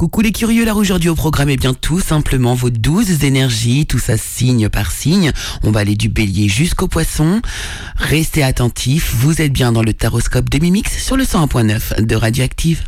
Coucou les curieux, là aujourd'hui au programme, eh bien tout simplement vos douze énergies, tout ça signe par signe. On va aller du bélier jusqu'au poisson. Restez attentifs, vous êtes bien dans le taroscope de Mimix sur le 101.9 de Radioactive.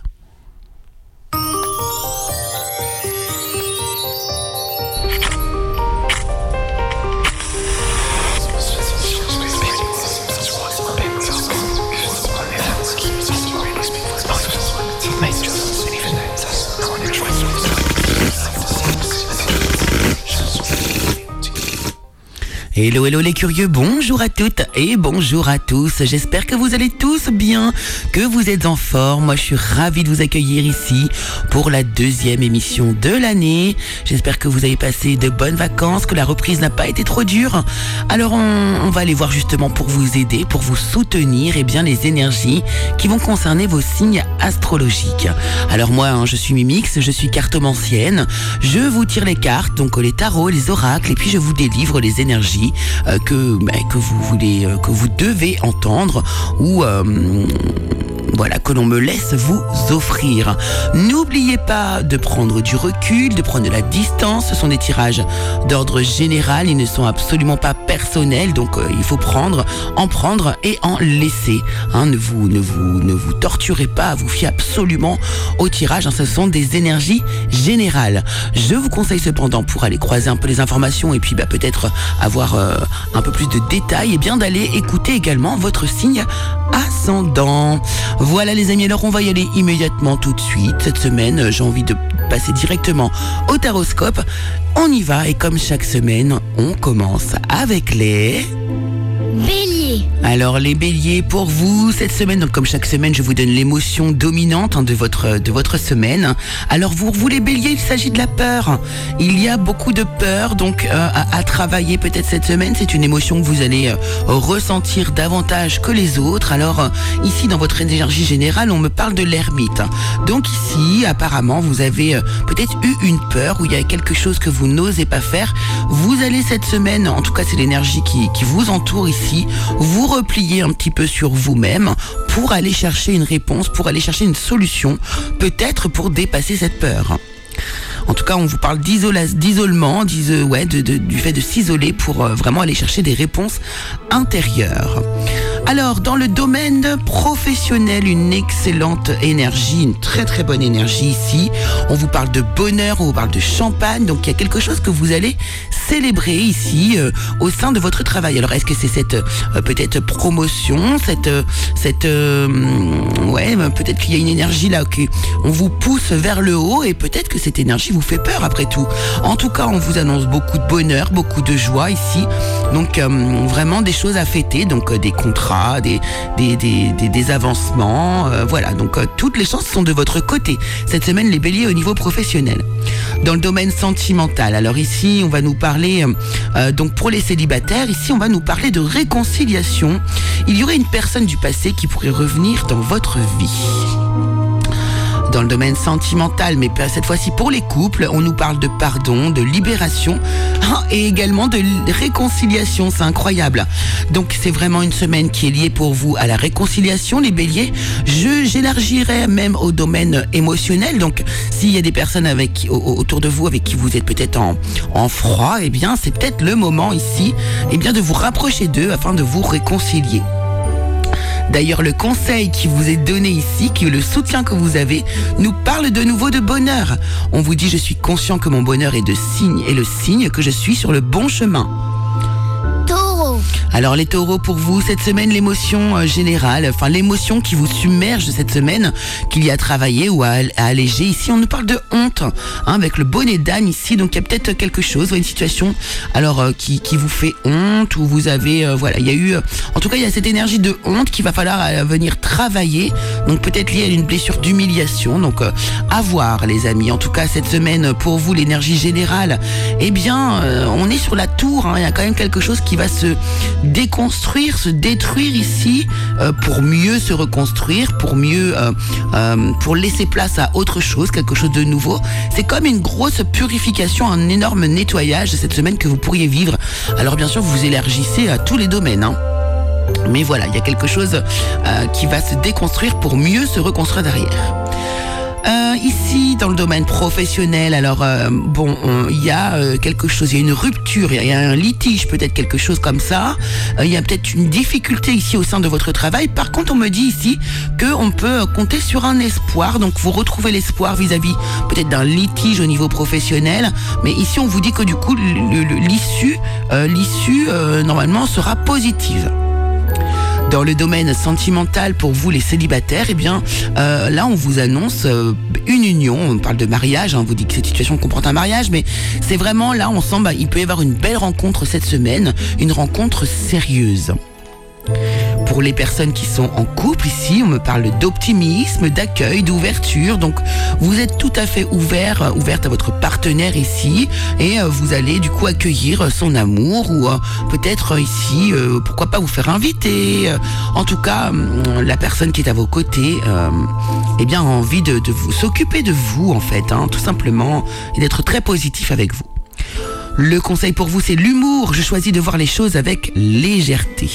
Hello, hello les curieux, bonjour à toutes et bonjour à tous. J'espère que vous allez tous bien, que vous êtes en forme. Moi, je suis ravi de vous accueillir ici pour la deuxième émission de l'année. J'espère que vous avez passé de bonnes vacances, que la reprise n'a pas été trop dure. Alors, on, va aller voir justement pour vous aider, pour vous soutenir, et eh bien les énergies qui vont concerner vos signes astrologiques. Alors moi, hein, je suis Mimix, je suis cartomancienne. Je vous tire les cartes, donc les tarots, les oracles, et puis je vous délivre les énergies euh, que, bah, que vous voulez, euh, que vous devez entendre ou euh, voilà, que l'on me laisse vous offrir. N'oubliez pas de prendre du recul, de prendre de la distance. Ce sont des tirages d'ordre général, ils ne sont absolument pas personnels, donc euh, il faut prendre, en prendre et en laisser. Hein, ne, vous, ne, vous, ne vous torturez pas vous fiez absolument au tirage. Hein, ce sont des énergies générales. Je vous conseille cependant, pour aller croiser un peu les informations et puis bah, peut-être avoir euh, un peu plus de détails, eh bien d'aller écouter également votre signe ascendant. Voilà les amis, alors on va y aller immédiatement tout de suite. Cette semaine, j'ai envie de passer directement au taroscope. On y va et comme chaque semaine, on commence avec les... Alors les béliers, pour vous, cette semaine, donc comme chaque semaine, je vous donne l'émotion dominante hein, de, votre, semaine. Alors vous, vous les béliers, il s'agit de la peur. Il y a beaucoup de peur donc euh, à, travailler peut-être cette semaine. C'est une émotion que vous allez euh, ressentir davantage que les autres. Alors euh, ici, dans votre énergie générale, on me parle de l'ermite. Donc ici, apparemment, vous avez peut-être eu une peur où il y a quelque chose que vous n'osez pas faire. Vous allez cette semaine, en tout cas c'est l'énergie qui, vous entoure ici, repliez un petit peu sur vous-même pour aller chercher une réponse, pour aller chercher une solution, peut-être pour dépasser cette peur. En tout cas, on vous parle d'isolement, du fait de s'isoler pour euh, vraiment aller chercher des réponses intérieures. Alors, dans le domaine professionnel, une excellente énergie, une très très bonne énergie ici. On vous parle de bonheur, on vous parle de champagne, donc il y a quelque chose que vous allez célébrer ici euh, au sein de votre travail. Alors, est-ce que c'est cette euh, peut-être promotion, cette cette ouais, peut-être qu'il y a une énergie là que on vous pousse vers le haut et peut-être que cette énergie vous fait peur après tout. En tout cas, on vous annonce beaucoup de bonheur, beaucoup de joie ici. Donc euh, vraiment des choses à fêter, donc des contrats des, des, avancements. Euh, voilà, donc euh, toutes les chances sont de votre côté cette semaine, les béliers au niveau professionnel. Dans le domaine sentimental, alors ici, on va nous parler, euh, donc pour les célibataires, ici, on va nous parler de réconciliation. Il y aurait une personne du passé qui pourrait revenir dans votre vie dans le domaine sentimental, mais cette fois-ci pour les couples, on nous parle de pardon, de libération hein, et également de réconciliation. C'est incroyable. Donc c'est vraiment une semaine qui est liée pour vous à la réconciliation, les béliers. Je j'élargirais même au domaine émotionnel. Donc s'il y a des personnes autour de vous avec qui vous êtes peut-être en, en froid, eh bien c'est peut-être le moment ici, eh de vous rapprocher d'eux afin de vous réconcilier. D'ailleurs, le conseil qui vous est donné ici, qui est le soutien que vous avez, nous parle de nouveau de bonheur. On vous dit, je suis conscient que mon bonheur est de signe et le signe que je suis sur le bon chemin. Alors les taureaux, pour vous, cette semaine, l'émotion euh, générale, enfin l'émotion qui vous submerge cette semaine, qu'il y a à travailler ou à, alléger. Ici, on nous parle de honte, hein, avec le bonnet d'âne ici. Donc il y a peut-être quelque chose, une situation, alors euh, qui, qui, vous fait honte, ou vous avez, euh, voilà, il y a eu, en tout cas, il y a cette énergie de honte qu'il va falloir venir travailler. Donc peut-être lié à une blessure d'humiliation. Donc à voir, les amis. En tout cas, cette semaine, pour vous, l'énergie générale, eh bien, on est sur la tour. Hein. Il y a quand même quelque chose qui va se déconstruire, se détruire ici euh, pour mieux se reconstruire, pour mieux, euh, euh, pour laisser place à autre chose, quelque chose de nouveau. C'est comme une grosse purification, un énorme nettoyage cette semaine que vous pourriez vivre. Alors bien sûr, vous élargissez à tous les domaines. Hein. Mais voilà, il y a quelque chose qui va se déconstruire pour mieux se reconstruire derrière. Euh, ici, dans le domaine professionnel, alors euh, bon, il y a euh, quelque chose, il y a une rupture, il y a un litige, peut-être quelque chose comme ça. Il y a peut-être une difficulté ici au sein de votre travail. Par contre, on me dit ici que on peut compter sur un espoir. Donc, vous retrouvez l'espoir vis-à-vis peut-être d'un litige au niveau professionnel. Mais ici, on vous dit que du coup, l'issue, l'issue normalement sera positive. Dans le domaine sentimental, pour vous les célibataires, eh bien, euh, là, on vous annonce euh, une union. On parle de mariage. Hein, on vous dit que cette situation comporte un mariage, mais c'est vraiment là, on sent, bah, il peut y avoir une belle rencontre cette semaine, une rencontre sérieuse les personnes qui sont en couple ici, on me parle d'optimisme, d'accueil, d'ouverture. Donc vous êtes tout à fait ouvert, euh, ouverte à votre partenaire ici et euh, vous allez du coup accueillir son amour ou euh, peut-être ici, pourquoi pas vous faire inviter. En tout cas, hum, la personne qui est à vos côtés, eh bien a envie de, vous s'occuper de vous en fait, hein, tout simplement, et d'être très positif avec vous. Le conseil pour vous, c'est l'humour. Je choisis de voir les choses avec légèreté.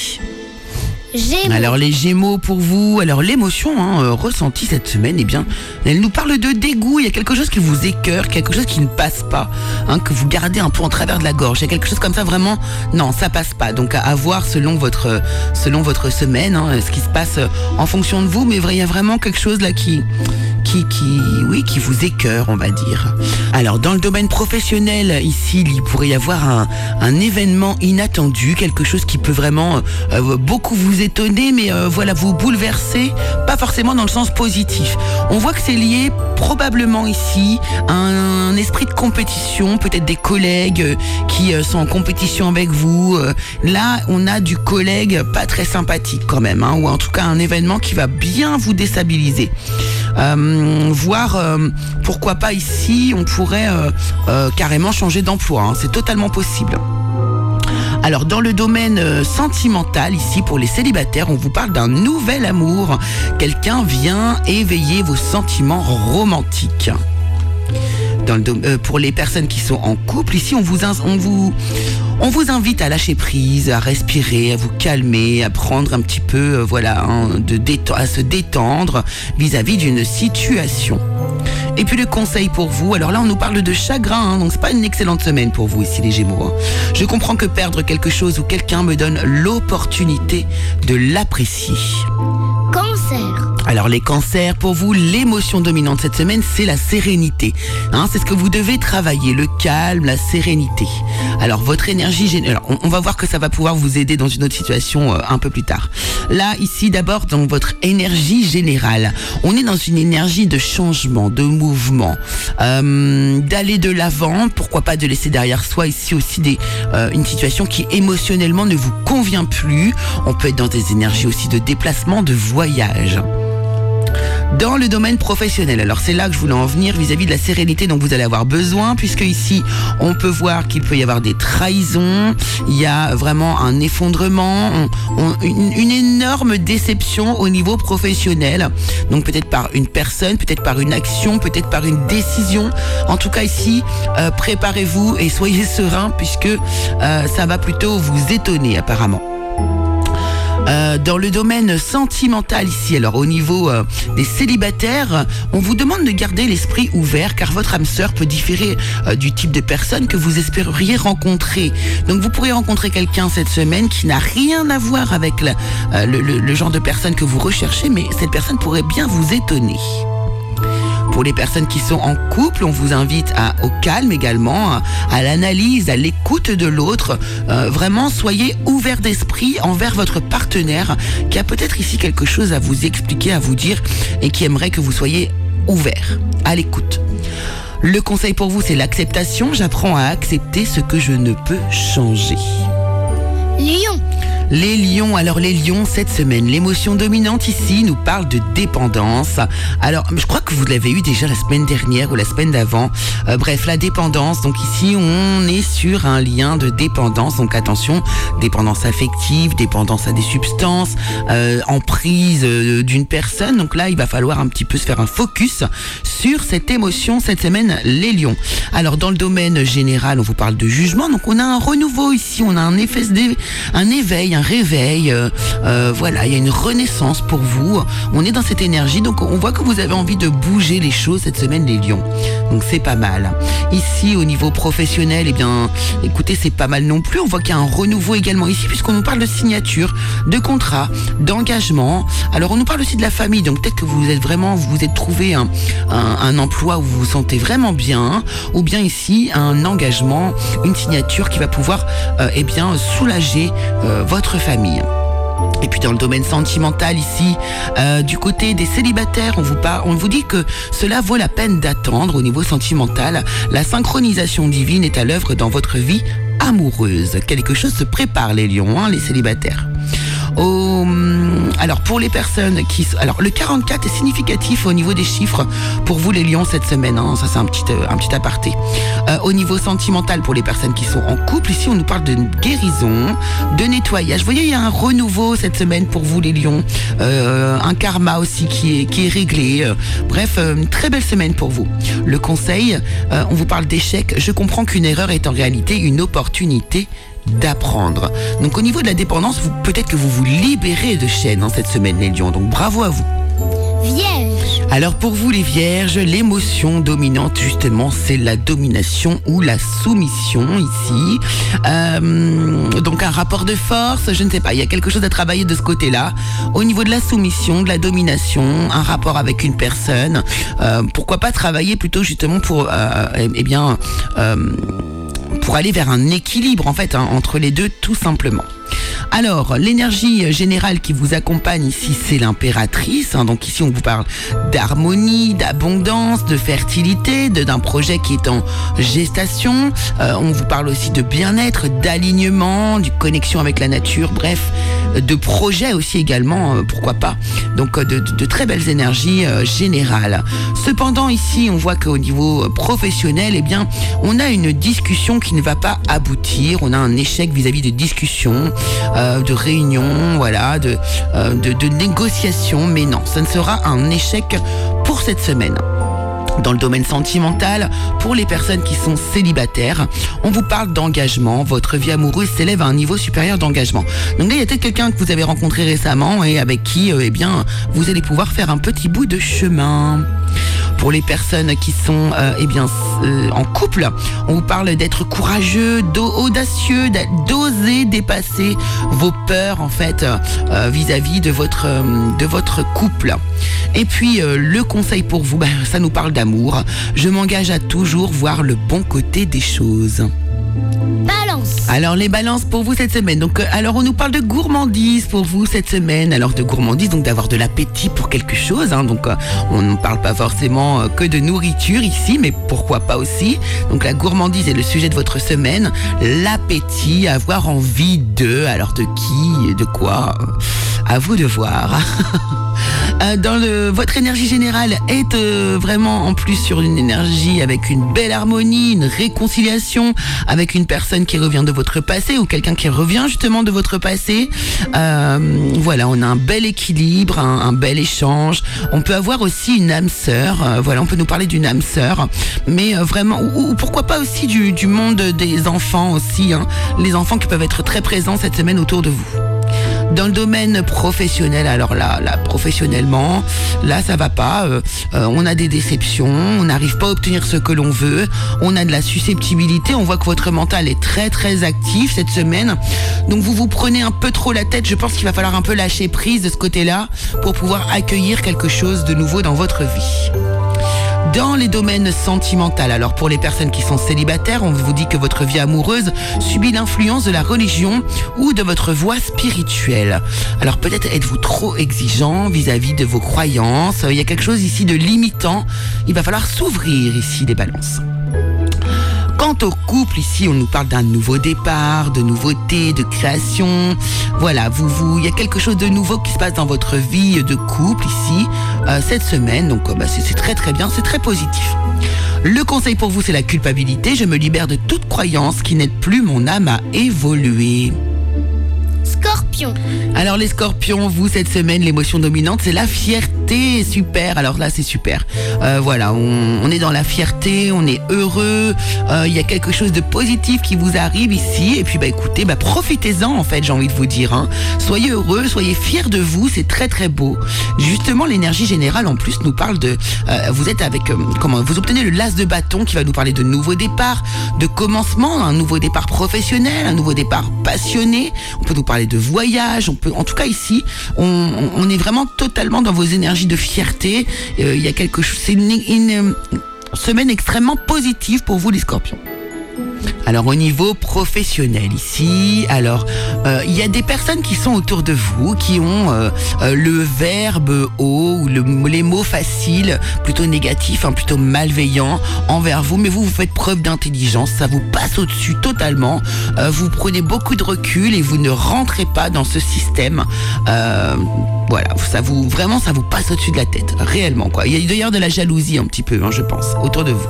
Alors les Gémeaux pour vous, alors l'émotion hein, euh, ressentie cette semaine, eh bien, elle nous parle de dégoût. Il y a quelque chose qui vous écœure, quelque chose qui ne passe pas, hein, que vous gardez un peu en travers de la gorge. Il y a quelque chose comme ça vraiment, non, ça passe pas. Donc à, voir selon votre selon votre semaine, hein, ce qui se passe en fonction de vous. Mais il y a vraiment quelque chose là qui qui, qui, oui, qui vous écœure, on va dire. Alors, dans le domaine professionnel, ici, il pourrait y avoir un, un événement inattendu, quelque chose qui peut vraiment euh, beaucoup vous étonner, mais euh, voilà, vous bouleverser, pas forcément dans le sens positif. On voit que c'est lié probablement ici à un, esprit de compétition, peut-être des collègues euh, qui sont en compétition avec vous. Là, on a du collègue pas très sympathique quand même, hein, ou en tout cas un événement qui va bien vous déstabiliser. Euh, voir euh, pourquoi pas ici, on pourrait euh, carrément changer d'emploi. Hein. C'est totalement possible. Alors dans le domaine sentimental, ici pour les célibataires, on vous parle d'un nouvel amour. Quelqu'un vient éveiller vos sentiments romantiques. Pour les personnes qui sont en couple, ici on vous, on vous, on vous invite à lâcher prise, à respirer, à vous calmer, à prendre un petit peu, euh, voilà, hein, à se détendre vis-à-vis d'une situation. Et puis le conseil pour vous, alors là on nous parle de chagrin, hein, donc c'est pas une excellente semaine pour vous ici les Gémeaux. Hein. Je comprends que perdre quelque chose ou quelqu'un me donne l'opportunité de l'apprécier. Cancer. Alors les cancers, pour vous, l'émotion dominante cette semaine, c'est la sérénité. Hein, c'est ce que vous devez travailler, le calme, la sérénité. Alors votre énergie générale, on, va voir que ça va pouvoir vous aider dans une autre situation euh, un peu plus tard. Là, ici, d'abord, dans votre énergie générale, on est dans une énergie de changement, de mouvement, euh, d'aller de l'avant, pourquoi pas de laisser derrière soi ici aussi des, euh, une situation qui émotionnellement ne vous convient plus. On peut être dans des énergies aussi de déplacement, de voyage dans le domaine professionnel. Alors c'est là que je voulais en venir vis-à-vis de la sérénité dont vous allez avoir besoin, puisque ici on peut voir qu'il peut y avoir des trahisons, il y a vraiment un effondrement, une, énorme déception au niveau professionnel. Donc peut-être par une personne, peut-être par une action, peut-être par une décision. En tout cas ici, euh, préparez-vous et soyez serein puisque euh, ça va plutôt vous étonner apparemment. Euh, dans le domaine sentimental ici, alors au niveau euh, des célibataires, on vous demande de garder l'esprit ouvert car votre âme sœur peut différer euh, du type de personne que vous espériez rencontrer. Donc vous pourrez rencontrer quelqu'un cette semaine qui n'a rien à voir avec le genre de personne que vous recherchez, mais cette personne pourrait bien vous étonner. Pour les personnes qui sont en couple, on vous invite au calme également, à, l'analyse, à l'écoute de l'autre. Euh, vraiment, soyez ouvert d'esprit envers votre partenaire qui a peut-être ici quelque chose à vous expliquer, à vous dire et qui aimerait que vous soyez ouvert à l'écoute. Le conseil pour vous, c'est l'acceptation. J'apprends à accepter ce que je ne peux changer. Lion. Les lions, alors les lions, cette semaine, l'émotion dominante ici nous parle de dépendance. Alors, je crois que vous l'avez eu déjà la semaine dernière ou la semaine d'avant. Euh, bref, la dépendance. Donc ici, on est sur un lien de dépendance. Donc attention, dépendance affective, dépendance à des substances, euh, emprise euh, d'une personne. Donc là, il va falloir un petit peu se faire un focus sur cette émotion cette semaine, les lions. Alors, dans le domaine général, on vous parle de jugement. Donc on a un renouveau ici, on a un, effet, un éveil, un réveil. euh, euh, voilà, il y a une renaissance pour vous. On est dans cette énergie, donc on voit que vous avez envie de bouger les choses cette semaine, les lions. Donc c'est pas mal. Ici, au niveau professionnel, eh bien, écoutez, c'est pas mal non plus. On voit qu'il y a un renouveau également ici, puisqu'on nous parle de signature, de contrat, d'engagement. Alors, on nous parle aussi de la famille. Donc peut-être que vous êtes vraiment, vous vous êtes trouvé un emploi où vous vous sentez vraiment bien, ou bien ici un engagement, une signature qui va pouvoir, euh, eh bien, soulager euh, votre famille. Et puis dans le domaine sentimental ici, euh, du côté des célibataires, on vous, dit que cela vaut la peine d'attendre au niveau sentimental. La synchronisation divine est à l'œuvre dans votre vie amoureuse. Quelque chose se prépare les lions, hein, les célibataires. Au- alors pour les personnes qui alors le 44 est significatif au niveau des chiffres pour vous les lions cette semaine hein, ça c'est un petit euh, un petit aparté. Euh, au niveau sentimental pour les personnes qui sont en couple ici on nous parle de guérison de nettoyage. Vous voyez il y a un renouveau cette semaine pour vous les lions. Euh, un karma aussi qui est qui est réglé. Bref une très belle semaine pour vous. Le conseil on vous parle d'échec je comprends qu'une erreur est en réalité une opportunité d'apprendre. Donc au niveau de la dépendance, vous- peut-être que vous vous libérez de chaînes en cette semaine les lions. Donc bravo à vous. Vierge. Alors pour vous les vierges, l'émotion dominante justement c'est la domination ou la soumission ici. Euh, donc un rapport de force, je ne sais pas, il y a quelque chose à travailler de ce côté-là. Au niveau de la soumission, de la domination, un rapport avec une personne, euh, pourquoi pas travailler plutôt justement pour, euh, eh eh bien, pour aller vers un équilibre en fait hein, entre les deux tout simplement. Alors, l'énergie générale qui vous accompagne ici, c'est l'impératrice. hein. donc ici, on vous parle d'harmonie, d'abondance, de fertilité, d'un projet qui est en gestation. Euh, on vous parle aussi de bien-être, d'alignement, de connexion avec la nature, bref, de projet aussi également, euh, pourquoi pas. Donc, euh, de, très belles énergies générales. Cependant, ici, on voit qu'au niveau professionnel, eh bien, on a une discussion qui ne va pas aboutir. On a un échec vis-à-vis de discussions, euh, de réunions, voilà, de, euh, de, négociations. Mais non, ça ne sera un échec pour cette semaine. Dans le domaine sentimental, pour les personnes qui sont célibataires, on vous parle d'engagement. Votre vie amoureuse s'élève à un niveau supérieur d'engagement. Donc là, il y a peut-être quelqu'un que vous avez rencontré récemment et avec qui, euh, eh bien, vous allez pouvoir faire un petit bout de chemin. Pour les personnes qui sont euh, eh bien euh, en couple, on vous parle d'être courageux, audacieux, d'a- d'oser dépasser vos peurs en fait euh, vis-à-vis de votre couple. Et puis le conseil pour vous, ben, ça nous parle d'amour. Je m'engage à toujours voir le bon côté des choses. Alors les balances pour vous cette semaine. Donc euh, alors on nous parle de gourmandise pour vous cette semaine. Alors de gourmandise donc d'avoir de l'appétit pour quelque chose. hein. Donc euh, on ne parle pas forcément euh, que de nourriture ici, mais pourquoi pas aussi. Donc la gourmandise est le sujet de votre semaine. L'appétit, avoir envie de. Alors de qui de quoi? À vous de voir. Euh, dans le, votre énergie générale est euh, vraiment en plus sur une énergie avec une belle harmonie, une réconciliation avec une personne qui revient de votre passé ou quelqu'un qui revient justement de votre passé. Euh, voilà, on a un bel équilibre, un, bel échange. On peut avoir aussi une âme sœur. euh, voilà, on peut nous parler d'une âme sœur, mais vraiment, ou, ou pourquoi pas aussi du, du monde des enfants aussi. hein. les enfants qui peuvent être très présents cette semaine autour de vous. Dans le domaine professionnel, alors là, là professionnellement, là ça va pas. euh, euh, on a des déceptions, on n'arrive pas à obtenir ce que l'on veut, on a de la susceptibilité. On voit que votre mental est très très actif cette semaine. Donc vous vous prenez un peu trop la tête. Je pense qu'il va falloir un peu lâcher prise de ce côté-là pour pouvoir accueillir quelque chose de nouveau dans votre vie. Dans les domaines sentimentaux, alors pour les personnes qui sont célibataires, on vous dit que votre vie amoureuse subit l'influence de la religion ou de votre voie spirituelle. Alors peut-être êtes-vous trop exigeant vis-à-vis de vos croyances. Il y a quelque chose ici de limitant. Il va falloir s'ouvrir ici les balances. Quant au couple, ici, on nous parle d'un nouveau départ, de nouveautés, de création. Voilà, vous, vous, il y a quelque chose de nouveau qui se passe dans votre vie de couple ici euh, cette semaine. Donc, euh, bah, c'est très très bien, c'est très positif. Le conseil pour vous, c'est la culpabilité. Je me libère de toute croyance qui n'aide plus mon âme à évoluer. Scorpion. Alors les scorpions, vous, cette semaine, l'émotion dominante, c'est la fierté super. Alors là, c'est super. Euh, voilà, on, est dans la fierté, on est heureux. euh, Il y a quelque chose de positif qui vous arrive ici. Et puis, bah écoutez, bah profitez-en en fait. J'ai envie de vous dire. hein. Soyez heureux, soyez fiers de vous. C'est très très beau. Justement, l'énergie générale en plus nous parle de. euh, vous êtes avec comment Vous obtenez le las de bâton qui va nous parler de nouveaux départs, de commencement, un nouveau départ professionnel, un nouveau départ passionné. On peut nous parler de voyage. On peut, en tout cas ici, on est vraiment totalement dans vos énergies de fierté. Euh, Il y a quelque chose. C'est une, semaine extrêmement positive pour vous les Scorpions. Alors au niveau professionnel ici, alors euh, il y a des personnes qui sont autour de vous qui ont euh, euh, le verbe haut ou le- les mots faciles, plutôt négatifs, hein, plutôt malveillants envers vous, mais vous vous faites preuve d'intelligence, ça vous passe au-dessus totalement. Vous prenez beaucoup de recul et vous ne rentrez pas dans ce système. Voilà, ça vous vraiment ça vous passe au-dessus de la tête, réellement quoi. Il y a d'ailleurs de la jalousie un petit peu, hein, je pense, autour de vous.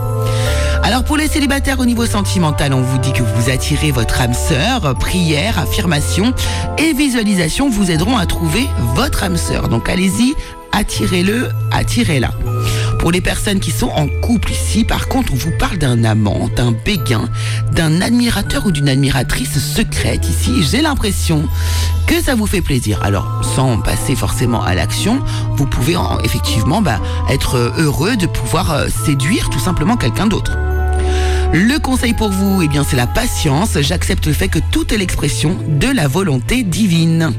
Alors pour les célibataires au niveau sentimental, on vous dit que vous attirez votre âme sœur. Prière, affirmation et visualisation vous aideront à trouver votre âme sœur. Donc allez-y, attirez-le, attirez-la. Pour les personnes qui sont en couple ici, par contre, on vous parle d'un amant, d'un béguin, d'un admirateur ou d'une admiratrice secrète ici. J'ai l'impression que ça vous fait plaisir. Alors, sans passer forcément à l'action, vous pouvez en- effectivement bah, être heureux de pouvoir euh, séduire tout simplement quelqu'un d'autre. Le conseil pour vous, eh bien, c'est la patience. J'accepte le fait que tout est l'expression de la volonté divine.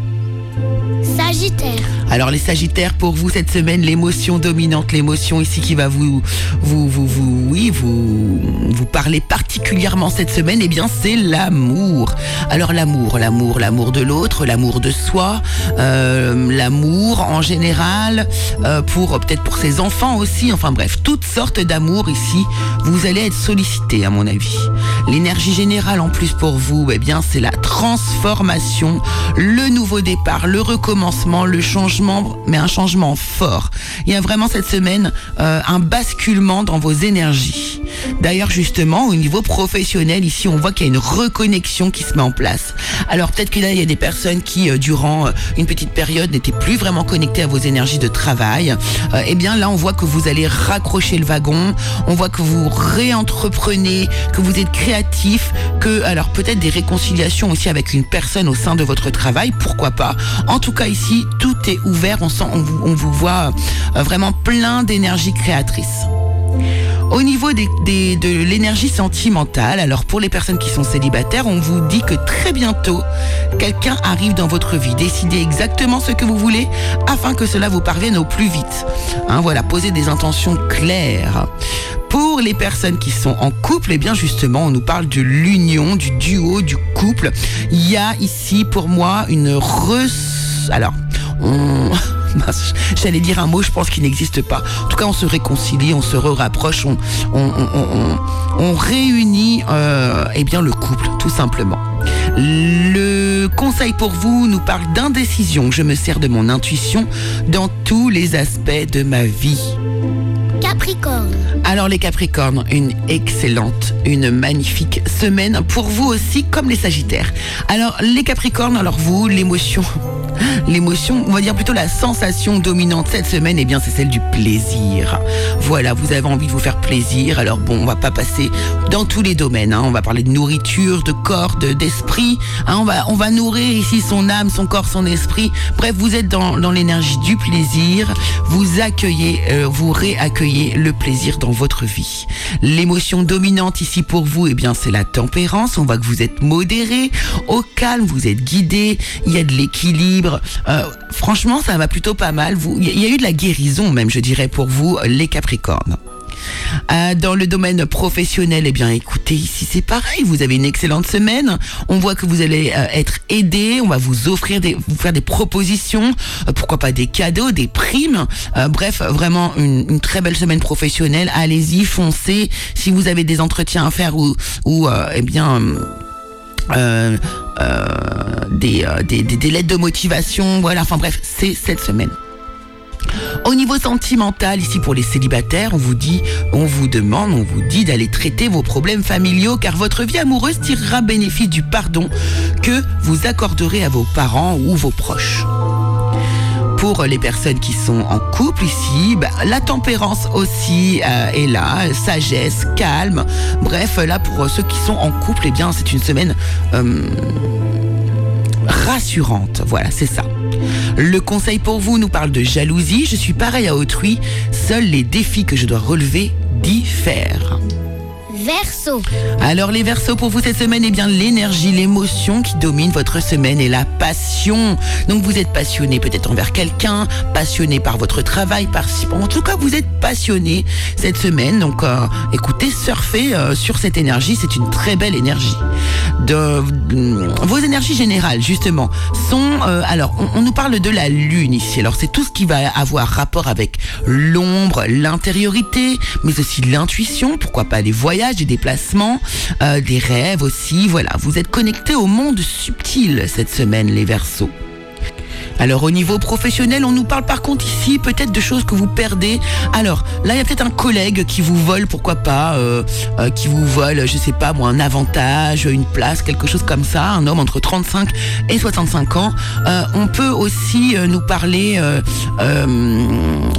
Sagittaire. Alors les Sagittaires, pour vous cette semaine, l'émotion dominante, l'émotion ici qui va vous, vous, vous, vous, oui, vous, vous parler particulièrement cette semaine, eh bien c'est l'amour. Alors l'amour, l'amour, l'amour de l'autre, l'amour de soi, euh, l'amour en général, euh, pour peut-être pour ses enfants aussi. Enfin bref, toutes sortes d'amour ici. Vous allez être sollicité à mon avis. L'énergie générale en plus pour vous, eh bien c'est la transformation, le nouveau départ, le recommencement, le changement, mais un changement fort. Il y a vraiment cette semaine euh, un basculement dans vos énergies. D'ailleurs justement au niveau professionnel ici on voit qu'il y a une reconnexion qui se met en place. Alors peut-être que là il y a des personnes qui euh, durant euh, une petite période n'étaient plus vraiment connectées à vos énergies de travail. Euh, eh bien là on voit que vous allez raccrocher le wagon, on voit que vous réentreprenez, que vous êtes créatif, que alors peut-être des réconciliations aussi avec une personne au sein de votre travail, pourquoi pas? En tout cas ici tout est ouvert, on sent, on vous, voit euh, vraiment plein d'énergie créatrice. Au niveau des, de l'énergie sentimentale, alors pour les personnes qui sont célibataires, on vous dit que très bientôt, quelqu'un arrive dans votre vie. Décidez exactement ce que vous voulez afin que cela vous parvienne au plus vite. Hein, voilà, posez des intentions claires. Pour les personnes qui sont en couple, eh bien justement, on nous parle de l'union, du duo, du couple. Il y a ici pour moi une re... Alors, on... Mince, J'allais dire un mot, je pense qu'il n'existe pas. En tout cas, on se réconcilie, on se rapproche, on, on, on, on- on- on réunit euh, eh bien, le couple, tout simplement. Le conseil pour vous nous parle d'indécision. Je me sers de mon intuition dans tous les aspects de ma vie. Capricorne. Alors les Capricornes, une excellente, une magnifique semaine pour vous aussi comme les Sagittaires. Alors les Capricornes, alors vous, l'émotion, l'émotion, on va dire plutôt la sensation dominante cette semaine, eh bien c'est celle du plaisir. Voilà, vous avez envie de vous faire plaisir. Alors bon, on va pas passer dans tous les domaines. hein. On va parler de nourriture, de corps, de- d'esprit. hein. on va on va nourrir ici son âme, son corps, son esprit. Bref, vous êtes dans, dans l'énergie du plaisir. Vous accueillez, euh, vous réaccueillez le plaisir dans votre vie. L'émotion dominante ici pour vous, eh bien c'est la tempérance. On voit que vous êtes modéré, au calme, vous êtes guidé. Il y a de l'équilibre. Euh, franchement, ça va plutôt pas mal. Il y a- eu de la guérison même, je dirais pour vous, les Capricornes. Euh, dans le domaine professionnel, eh bien, écoutez, ici c'est pareil. Vous avez une excellente semaine. On voit que vous allez euh, être aidé. On va vous offrir des, vous faire des propositions. Euh, pourquoi pas des cadeaux, des primes. Euh, bref, vraiment une, très belle semaine professionnelle. Allez-y, foncez. Si vous avez des entretiens à faire ou, ou euh, eh bien. Euh, euh, des, euh, des, des, des lettres de motivation, voilà, enfin bref, c'est cette semaine. Au niveau sentimental, ici pour les célibataires, on vous dit, on vous demande, on vous dit d'aller traiter vos problèmes familiaux car votre vie amoureuse tirera bénéfice du pardon que vous accorderez à vos parents ou vos proches. Pour les personnes qui sont en couple ici, bah, la tempérance aussi euh, est là, sagesse, calme. Bref, là pour ceux qui sont en couple, eh bien c'est une semaine euh, rassurante. Voilà, c'est ça. Le conseil pour vous nous parle de jalousie. Je suis pareil à autrui. Seuls les défis que je dois relever diffèrent. Alors les Verseaux pour vous cette semaine, eh bien l'énergie, l'émotion qui domine votre semaine est la passion. Donc vous êtes passionné peut-être envers quelqu'un, passionné par votre travail, par en tout cas vous êtes passionné cette semaine. Donc euh, écoutez, surfez euh, sur cette énergie, c'est une très belle énergie. De, vos énergies générales justement sont euh, alors on, on nous parle de la lune ici. Alors c'est tout ce qui va avoir rapport avec l'ombre, l'intériorité, mais aussi l'intuition, pourquoi pas les voyages des déplacements, euh, des rêves aussi. Voilà, vous êtes connectés au monde subtil cette semaine, les Verseaux. Alors au niveau professionnel, on nous parle par contre ici peut-être de choses que vous perdez. Alors là, il y a peut-être un collègue qui vous vole, pourquoi pas, euh, euh, qui vous vole, je sais pas moi, un avantage, une place, quelque chose comme ça. Un homme entre 35 et 65 ans. Euh, on peut aussi nous parler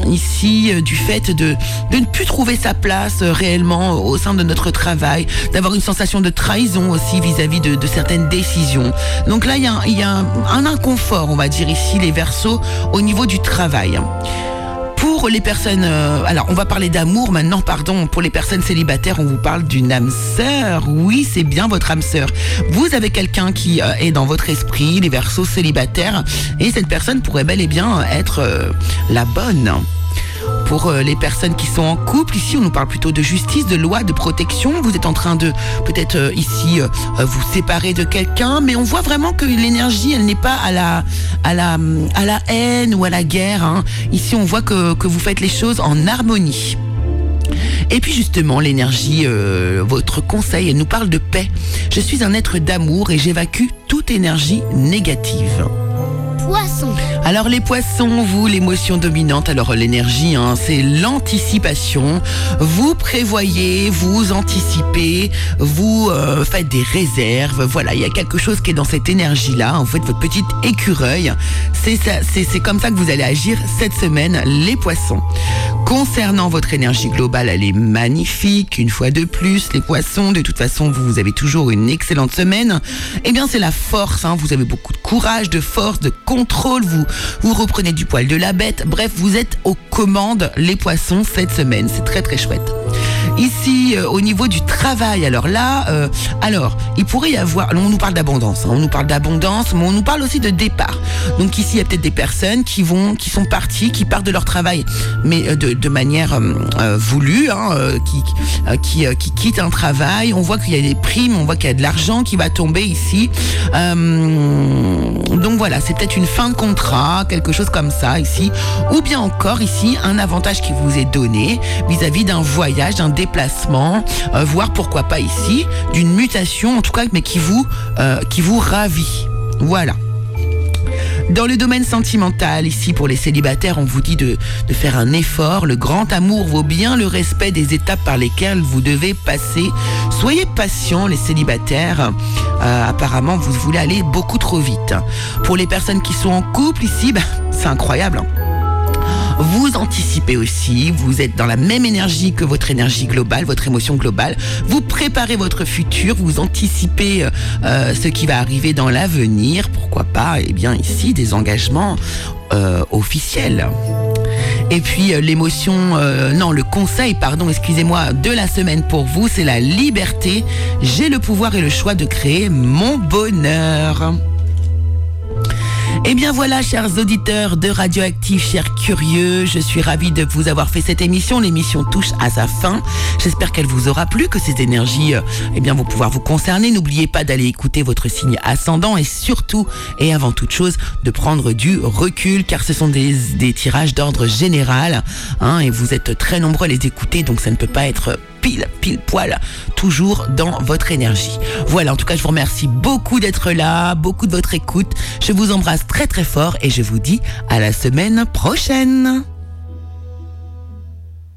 ici du fait de, ne plus trouver sa place réellement au sein de notre travail, d'avoir une sensation de trahison aussi vis-à-vis de, certaines décisions. Donc là, il y a, un inconfort, on va dire ici, les versos, au niveau du travail. Pour les personnes, euh, alors on va parler d'amour maintenant, pardon. Pour les personnes célibataires, on vous parle d'une âme sœur. Oui, c'est bien votre âme sœur. Vous avez quelqu'un qui euh, est dans votre esprit, les versos célibataires, et cette personne pourrait bel et bien être euh, la bonne. Pour euh, les personnes qui sont en couple, ici on nous parle plutôt de justice, de loi, de protection. Vous êtes en train de peut-être euh, ici euh, vous séparer de quelqu'un, mais on voit vraiment que l'énergie, elle n'est pas à la, à la, à la haine ou à la guerre. hein. Ici on voit que, que vous faites les choses en harmonie. Et puis justement, l'énergie, votre conseil, elle nous parle de paix. Je suis un être d'amour et j'évacue toute énergie négative. Alors les poissons, vous, l'émotion dominante, alors l'énergie, hein, c'est l'anticipation. Vous prévoyez, vous anticipez, vous euh, faites des réserves. Voilà, il y a quelque chose qui est dans cette énergie-là. En fait, votre petite écureuil, c'est comme ça que vous allez agir cette semaine, les poissons. Concernant votre énergie globale, elle est magnifique. Une fois de plus, les poissons, de toute façon, vous, avez toujours une excellente semaine. Eh bien, c'est la force. hein. Vous avez beaucoup de courage, de force, de contrôle. Vous, vous reprenez du poil de la bête. Bref, vous êtes aux commandes, les poissons, cette semaine. C'est très, très chouette. Ici, euh, au niveau du travail, alors là, euh, alors, il pourrait y avoir, on nous parle d'abondance, hein, on nous parle d'abondance, mais on nous parle aussi de départ. Donc ici, il y a peut-être des personnes qui vont, qui sont parties, qui partent de leur travail, mais euh, de, manière voulue, hein, qui, qui, qui quittent un travail. On voit qu'il y a des primes, on voit qu'il y a de l'argent qui va tomber ici. Donc voilà, c'est peut-être une fin de contrat, quelque chose comme ça ici, ou bien encore ici un avantage qui vous est donné vis-à-vis d'un voyage, d'un déplacement, euh, voire pourquoi pas ici d'une mutation en tout cas, mais qui vous euh, qui vous ravit. Voilà. Dans le domaine sentimental, ici pour les célibataires, on vous dit de, faire un effort. Le grand amour vaut bien le respect des étapes par lesquelles vous devez passer. Soyez patients, les célibataires. Euh, apparemment, vous voulez aller beaucoup trop vite. Pour les personnes qui sont en couple, ici, ben, c'est incroyable. hein. Vous anticipez aussi, vous êtes dans la même énergie que votre énergie globale, votre émotion globale. Vous préparez votre futur, vous anticipez euh, euh, ce qui va arriver dans l'avenir. Pourquoi pas, eh bien ici, des engagements euh, officiels. Et puis l'émotion, non, le conseil, pardon, excusez-moi, de la semaine pour vous, c'est la liberté. J'ai le pouvoir et le choix de créer mon bonheur. Eh bien voilà, chers auditeurs de Radioactive, chers curieux, je suis ravie de vous avoir fait cette émission. L'émission touche à sa fin. J'espère qu'elle vous aura plu, que ces énergies euh, eh bien, vont pouvoir vous concerner. N'oubliez pas d'aller écouter votre signe ascendant et surtout, et avant toute chose, de prendre du recul, car ce sont des, des tirages d'ordre général. hein, et vous êtes très nombreux à les écouter, donc ça ne peut pas être pile, pile poil, toujours dans votre énergie. Voilà, en tout cas, je vous remercie beaucoup d'être là, beaucoup de votre écoute. Je vous embrasse très très fort et je vous dis à la semaine prochaine.